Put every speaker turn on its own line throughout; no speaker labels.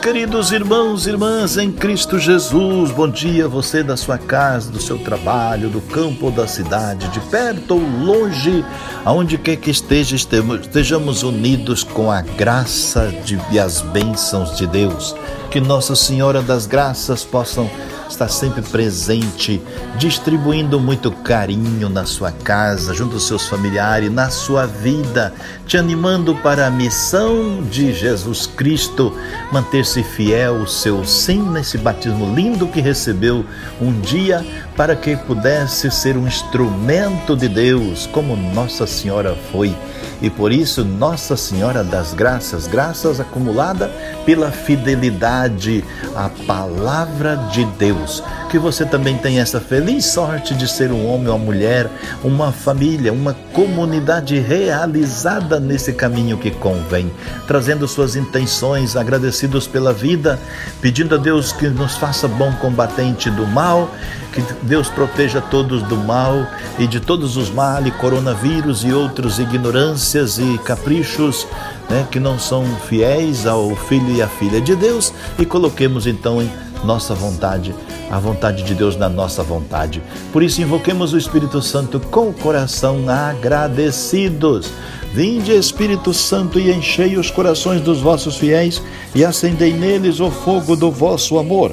queridos irmãos e irmãs em Cristo Jesus. Bom dia, você da sua casa, do seu trabalho, do campo ou da cidade, de perto ou longe, aonde quer que esteja, estejamos unidos com a graça de, e as bênçãos de Deus. Que Nossa Senhora das Graças possam estar sempre presente, distribuindo muito carinho na sua casa, junto aos seus familiares, na sua vida, te animando para a missão de Jesus Cristo, manter-se fiel ao seu sim nesse batismo lindo que recebeu um dia, para que pudesse ser um instrumento de Deus, como Nossa Senhora foi. E por isso, Nossa Senhora das Graças, graças acumulada pela fidelidade à palavra de Deus. Que você também tenha essa feliz sorte de ser um homem ou uma mulher, uma família, uma comunidade realizada nesse caminho que convém, trazendo suas intenções, agradecidos pela vida, pedindo a Deus que nos faça bom combatente do mal, que Deus proteja todos do mal e de todos os males, coronavírus e outros ignorâncias e caprichos né, que não são fiéis ao Filho e à Filha de Deus e coloquemos então em nossa vontade, a vontade de Deus na nossa vontade. Por isso invoquemos o Espírito Santo com o coração agradecidos. Vinde Espírito Santo e enchei os corações dos vossos fiéis e acendei neles o fogo do vosso amor.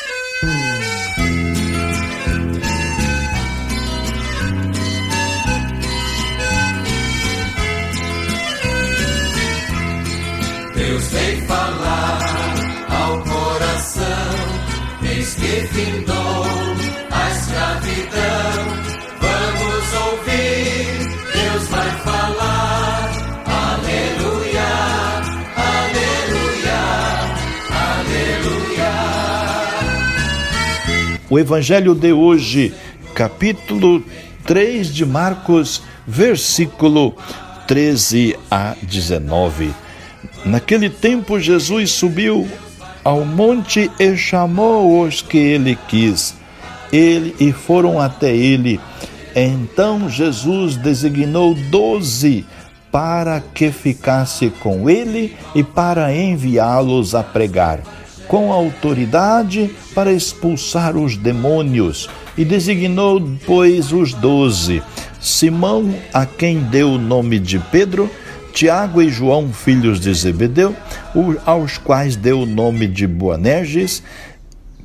O Evangelho de hoje, capítulo 3 de Marcos, versículo 13 a 19. Naquele tempo, Jesus subiu ao monte e chamou os que ele quis. Ele e foram até ele. Então Jesus designou doze para que ficasse com ele e para enviá-los a pregar com autoridade para expulsar os demônios, e designou, pois, os doze: Simão, a quem deu o nome de Pedro, Tiago e João, filhos de Zebedeu, aos quais deu o nome de Boanerges,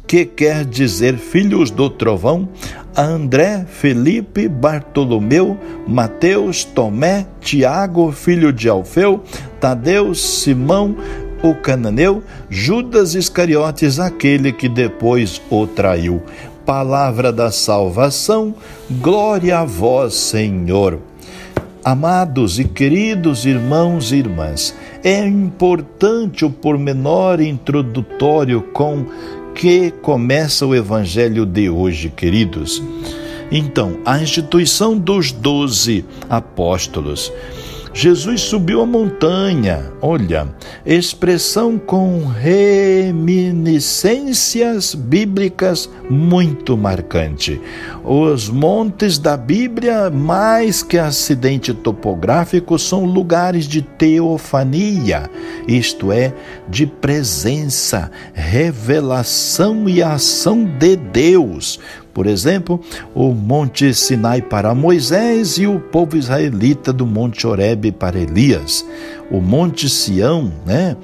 que quer dizer filhos do trovão, a André, Felipe, Bartolomeu, Mateus, Tomé, Tiago, filho de Alfeu, Tadeu, Simão, o cananeu, Judas Iscariotes, aquele que depois o traiu. Palavra da salvação, glória a vós, Senhor. Amados e queridos irmãos e irmãs, é importante o pormenor introdutório com que começa o evangelho de hoje, queridos. Então, a instituição dos doze apóstolos. Jesus subiu a montanha, olha, expressão com reminiscências bíblicas muito marcante. Os montes da Bíblia, mais que acidente topográfico, são lugares de teofania, isto é, de presença, revelação e ação de Deus. Por exemplo, o Monte Sinai para Moisés e o povo israelita do Monte Horebe para Elias. O Monte Sião, né?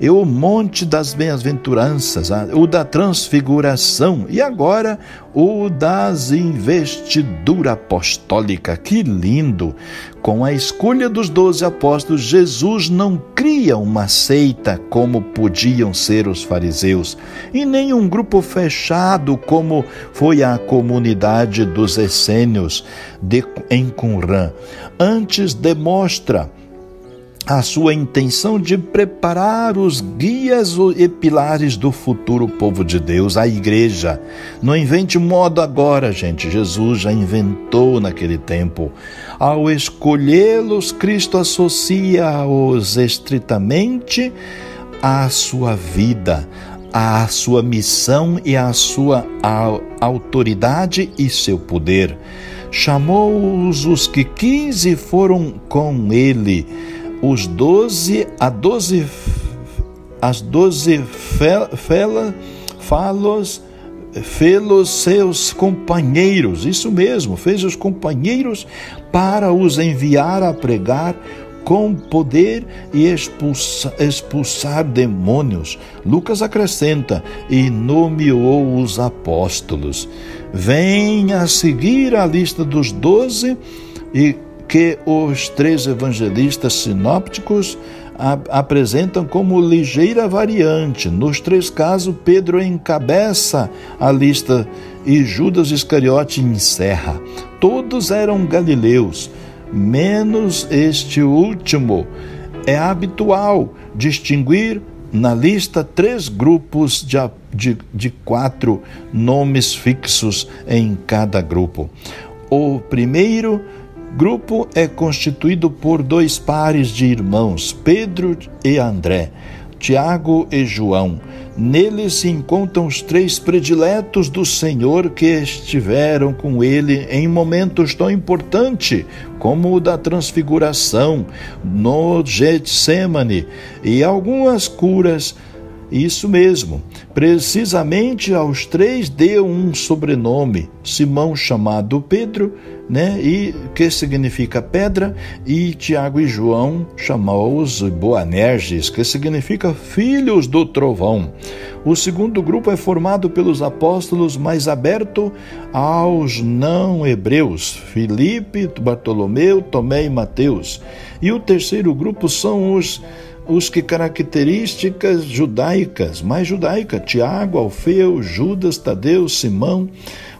E o Monte das Bem-aventuranças, o da Transfiguração e agora o das investidura apostólica. Que lindo! Com a escolha dos doze apóstolos, Jesus não cria uma seita como podiam ser os fariseus, e nem um grupo fechado como foi a comunidade dos essênios de, em. Antes demonstra a sua intenção de preparar os guias e pilares do futuro povo de Deus, a igreja. Não invente modo agora, gente. Jesus já inventou naquele tempo. Ao escolhê-los, Cristo associa-os estritamente à sua vida, à sua missão e à sua autoridade e seu poder. Chamou-os os que quis e foram com ele os doze, a doze, as doze fela, falos, felos seus companheiros, isso mesmo, fez os companheiros para os enviar a pregar com poder e expulsa, expulsar demônios. Lucas acrescenta: e nomeou os apóstolos. Venha a seguir a lista dos doze e que os três evangelistas sinópticos apresentam como ligeira variante. Nos três casos, Pedro encabeça a lista e Judas Iscariote encerra. Todos eram galileus, menos este último. É habitual distinguir na lista três grupos de, de, de quatro nomes fixos em cada grupo. O primeiro grupo é constituído por dois pares de irmãos, Pedro e André, Tiago e João. Nele se encontram os três prediletos do Senhor que estiveram com ele em momentos tão importantes como o da transfiguração, no Getsemane e algumas curas isso mesmo. Precisamente aos três deu um sobrenome, Simão chamado Pedro, né? E que significa pedra, e Tiago e João chamou-os Boanerges, que significa filhos do trovão. O segundo grupo é formado pelos apóstolos, mais aberto aos não hebreus, Filipe, Bartolomeu, Tomé e Mateus. E o terceiro grupo são os os que características judaicas, mais judaica, Tiago, Alfeu, Judas, Tadeu, Simão,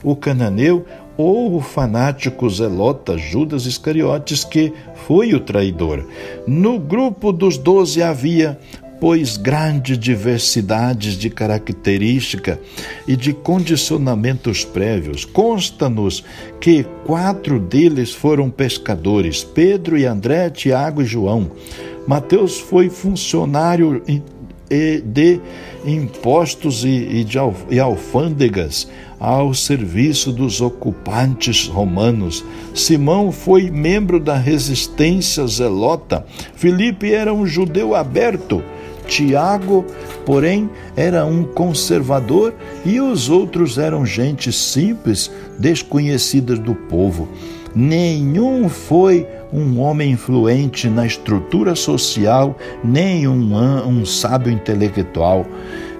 o cananeu, ou o fanático zelota Judas Iscariotes, que foi o traidor. No grupo dos doze havia, pois, grande diversidade de característica e de condicionamentos prévios. Consta-nos que quatro deles foram pescadores: Pedro e André, Tiago e João. Mateus foi funcionário de impostos e de alfândegas ao serviço dos ocupantes romanos. Simão foi membro da resistência zelota. Filipe era um judeu aberto. Tiago, porém, era um conservador e os outros eram gente simples, desconhecidas do povo. Nenhum foi um homem influente na estrutura social, nem um, um sábio intelectual.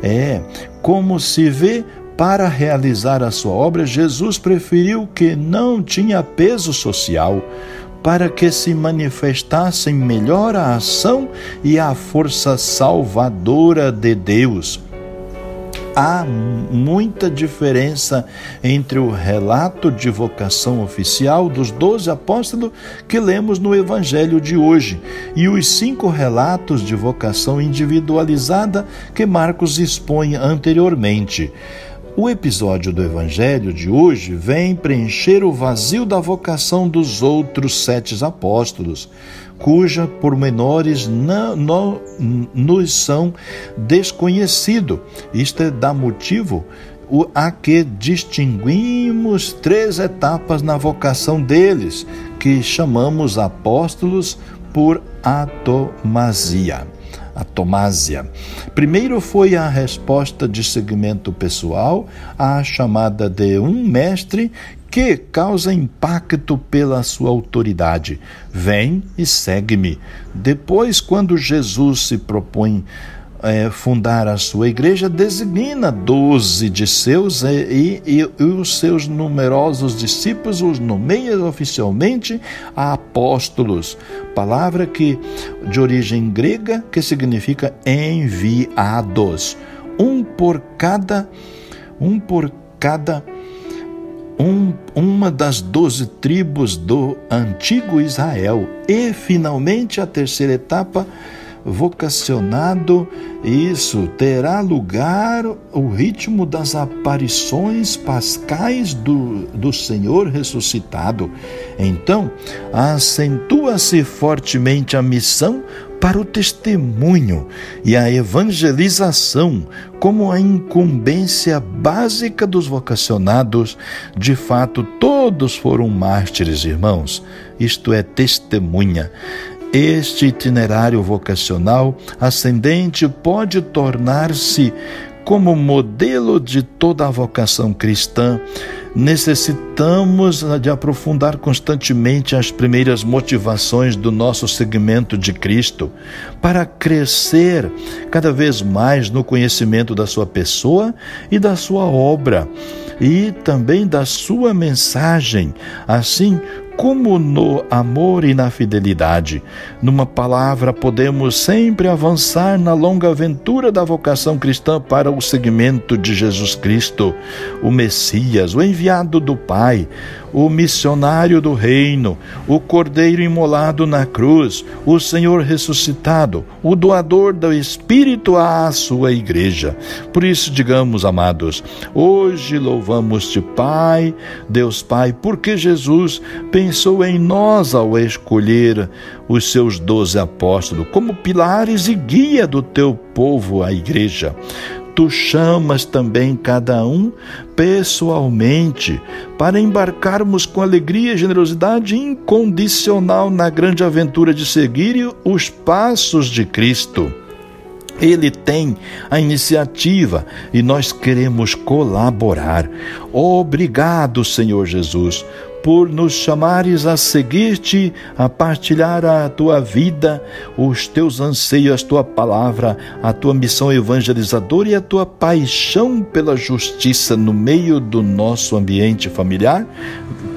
É, como se vê, para realizar a sua obra, Jesus preferiu que não tinha peso social, para que se manifestassem melhor a ação e a força salvadora de Deus há muita diferença entre o relato de vocação oficial dos doze apóstolos que lemos no Evangelho de hoje e os cinco relatos de vocação individualizada que Marcos expõe anteriormente. O episódio do Evangelho de hoje vem preencher o vazio da vocação dos outros sete apóstolos cuja pormenores não, não, nos são desconhecidos. Isto é, dá motivo a que distinguimos três etapas na vocação deles, que chamamos apóstolos por atomasia. A Tomásia. Primeiro foi a resposta de segmento pessoal à chamada de um mestre que causa impacto pela sua autoridade. Vem e segue-me. Depois, quando Jesus se propõe é, fundar a sua igreja, designa doze de seus e, e, e, os seus numerosos discípulos os nomeia oficialmente a apóstolos, palavra que de origem grega que significa enviados, um por cada um por cada um, uma das doze tribos do antigo Israel. E, finalmente, a terceira etapa vocacionado, isso terá lugar o ritmo das aparições pascais do, do Senhor ressuscitado. Então, acentua-se fortemente a missão para o testemunho e a evangelização como a incumbência básica dos vocacionados. De fato, todos foram mártires, irmãos. Isto é testemunha. Este itinerário vocacional ascendente pode tornar-se como modelo de toda a vocação cristã. Necessitamos de aprofundar constantemente as primeiras motivações do nosso segmento de Cristo para crescer cada vez mais no conhecimento da sua pessoa e da sua obra e também da sua mensagem, assim como no amor e na fidelidade. Numa palavra, podemos sempre avançar na longa aventura da vocação cristã para o seguimento de Jesus Cristo, o Messias, o enviado do Pai, o missionário do reino, o Cordeiro imolado na cruz, o Senhor ressuscitado, o doador do Espírito à sua igreja. Por isso, digamos, amados, hoje louvamos-te, Pai, Deus Pai, porque Jesus pensou em nós ao escolher os seus doze apóstolos como pilares e guia do teu povo, a igreja tu chamas também cada um pessoalmente para embarcarmos com alegria e generosidade incondicional na grande aventura de seguir os passos de Cristo. Ele tem a iniciativa e nós queremos colaborar. Obrigado, Senhor Jesus, por nos chamares a seguir-te, a partilhar a tua vida, os teus anseios, a tua palavra, a tua missão evangelizadora e a tua paixão pela justiça no meio do nosso ambiente familiar,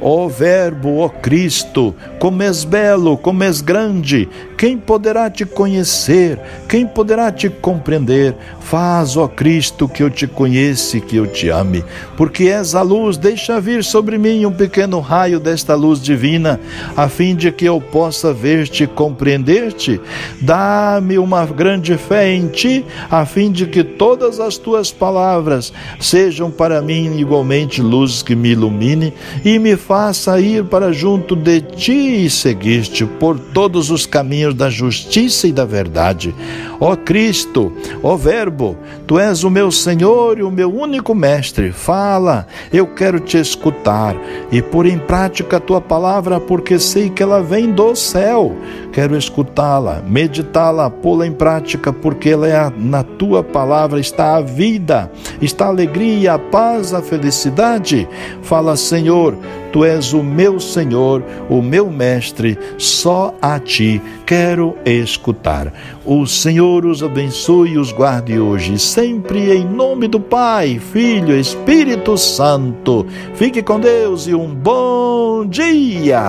Ó Verbo, ó Cristo, como és belo, como és grande, quem poderá te conhecer? Quem poderá te compreender? Faz, ó Cristo, que eu te conheça e que eu te ame. Porque és a luz, deixa vir sobre mim um pequeno raio desta luz divina, a fim de que eu possa ver-te e compreender-te. Dá-me uma grande fé em ti, a fim de que todas as tuas palavras sejam para mim igualmente luz que me ilumine e me faça ir para junto de ti e seguir-te por todos os caminhos da justiça e da verdade. Ó Cristo, ó Verbo, tu és o meu Senhor e o meu único mestre. Fala, eu quero te escutar e pôr em prática a tua palavra, porque sei que ela vem do céu. Quero escutá-la, meditá-la, pô-la em prática, porque ela é a, na tua palavra está a vida, está a alegria, a paz, a felicidade. Fala, Senhor, Tu és o meu Senhor, o meu Mestre, só a Ti quero escutar. O Senhor os abençoe e os guarde hoje, sempre em nome do Pai, Filho, Espírito Santo. Fique com Deus e um bom dia.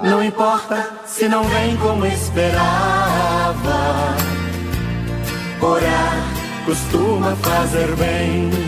Não importa se não vem como esperava. Orar costuma fazer bem